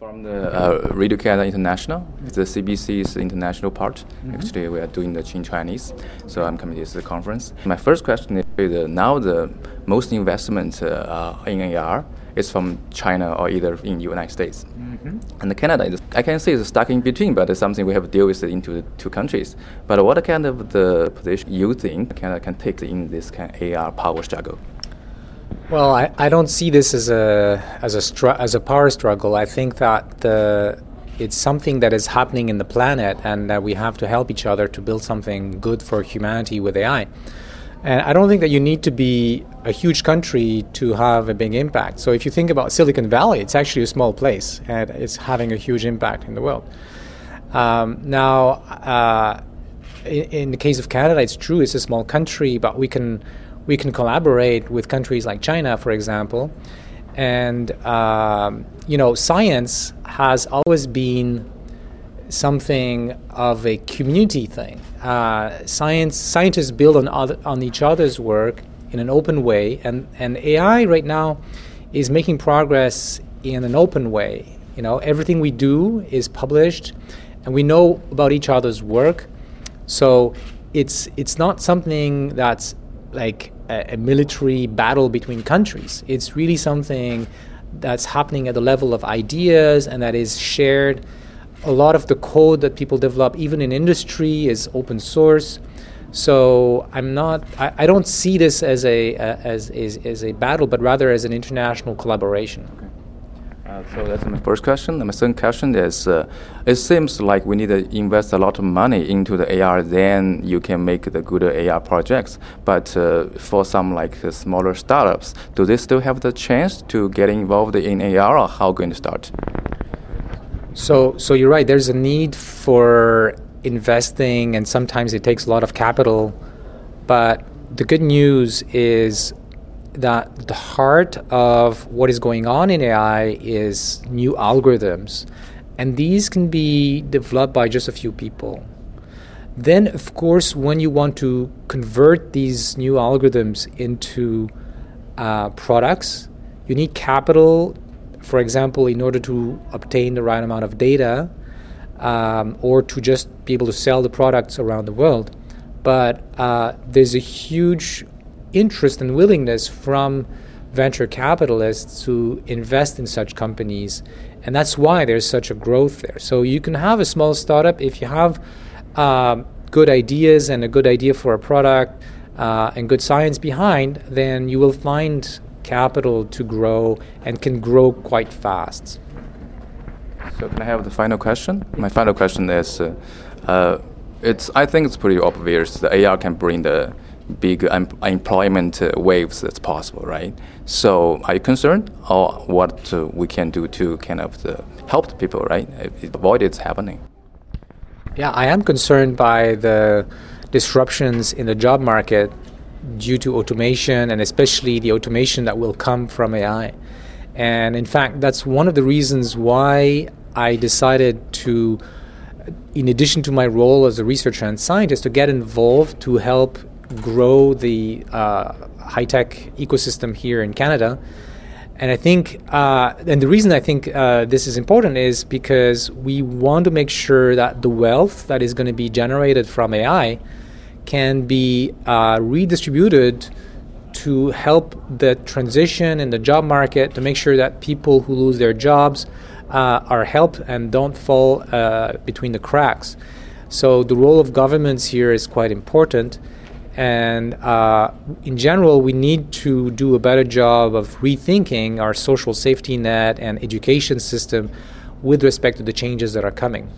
From the uh, Radio Canada International, It's the CBC's international part. Mm-hmm. Actually, we are doing the in Chinese, so I'm coming to this conference. My first question is uh, now the most investment uh, in AI is from China or either in the United States. Mm-hmm. And Canada, is, I can say it's stuck in between, but it's something we have to deal with into the two countries. But what kind of the position you think Canada can take in this kind of AI power struggle? Well, I, I don't see this as a as a as a power struggle. I think that the it's something that is happening in the planet, and that we have to help each other to build something good for humanity with AI. And I don't think that you need to be a huge country to have a big impact. So if you think about Silicon Valley, it's actually a small place, and it's having a huge impact in the world. Um, now, uh, in, in the case of Canada, it's true; it's a small country, but we can we can collaborate with countries like China, for example. And, um, you know, science has always been something of a community thing. Uh, science scientists build on other, on each other's work in an open way, and, and AI right now is making progress in an open way. You know, everything we do is published, and we know about each other's work. So it's it's not something that's like a, a, military battle between countries. It's really something that's happening at the level of ideas and that is shared. A lot of the code that people develop, even in industry, is open source. So I'm not. I, I don't see this as a as, as as a battle, but rather as an international collaboration. Okay. Uh, so that's my first question. And my second question is, uh, it seems like we need to invest a lot of money into the AI, then you can make the good AI projects. But uh, for some like smaller startups, do they still have the chance to get involved in AI, or how going to start? So, so you're right. There's a need for investing, and sometimes it takes a lot of capital. But the good news is that the heart of what is going on in AI is new algorithms, and these can be developed by just a few people. Then, of course, when you want to convert these new algorithms into uh, products, you need capital, for example, in order to obtain the right amount of data um, or to just be able to sell the products around the world. But uh, there's a huge interest and willingness from venture capitalists to invest in such companies. And that's why there's such a growth there. So you can have a small startup if you have um, good ideas and a good idea for a product uh, and good science behind, then you will find capital to grow and can grow quite fast. So can I have the final question? My final question is, uh, uh, it's I think it's pretty obvious the AI can bring the big employment uh, waves that's possible, right? So are you concerned or what uh, we can do to kind of the, help people, right? Avoid it happening. Yeah, I am concerned by the disruptions in the job market due to automation and especially the automation that will come from AI. And in fact, that's one of the reasons why I decided to, in addition to my role as a researcher and scientist, to get involved to help grow the uh, high tech ecosystem here in Canada. And I think, uh, and the reason I think uh, this is important is because we want to make sure that the wealth that is going to be generated from AI can be uh, redistributed to help the transition in the job market, to make sure that people who lose their jobs uh, are helped and don't fall uh, between the cracks. So the role of governments here is quite important. And uh, in general, we need to do a better job of rethinking our social safety net and education system with respect to the changes that are coming.